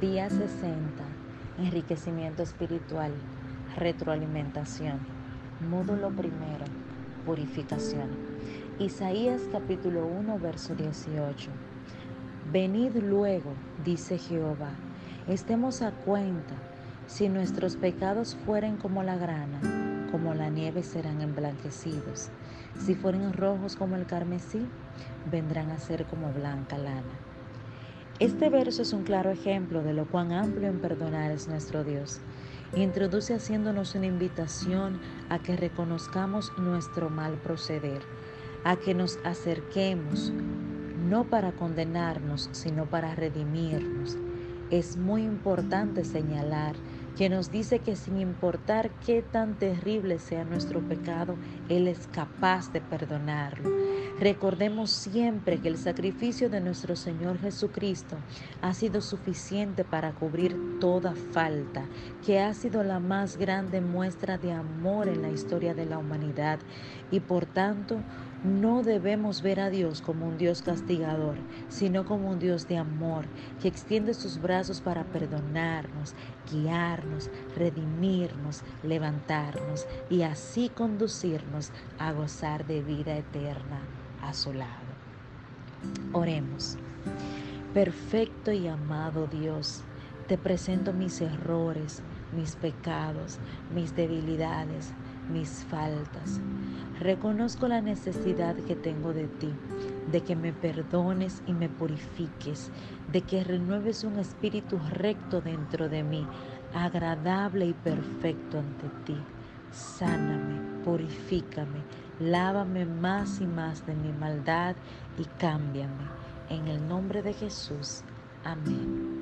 Día 60. Enriquecimiento espiritual. Retroalimentación. Módulo primero. Purificación. Isaías capítulo 1, verso 18. Venid luego, dice Jehová, estemos a cuenta. Si nuestros pecados fueren como la grana, como la nieve serán emblanquecidos. Si fueren rojos como el carmesí, vendrán a ser como blanca lana. Este verso es un claro ejemplo de lo cuán amplio en perdonar es nuestro Dios. Introduce haciéndonos una invitación a que reconozcamos nuestro mal proceder, a que nos acerquemos, no para condenarnos, sino para redimirnos. Es muy importante señalar que nos dice que sin importar qué tan terrible sea nuestro pecado, Él es capaz de perdonarlo. Recordemos siempre que el sacrificio de nuestro Señor Jesucristo ha sido suficiente para cubrir toda falta, que ha sido la más grande muestra de amor en la historia de la humanidad y por tanto no debemos ver a Dios como un Dios castigador, sino como un Dios de amor, que extiende sus brazos para perdonarnos, guiarnos, redimirnos, levantarnos y así conducirnos a gozar de vida eterna a su lado. Oremos. Perfecto y amado Dios, te presento mis errores, mis pecados, mis debilidades, mis faltas. Reconozco la necesidad que tengo de ti, de que me perdones y me purifiques, de que renueves un espíritu recto dentro de mí, agradable y perfecto ante ti. Sáname, purifícame, lávame más y más de mi maldad y cámbiame. En el nombre de Jesús. Amén.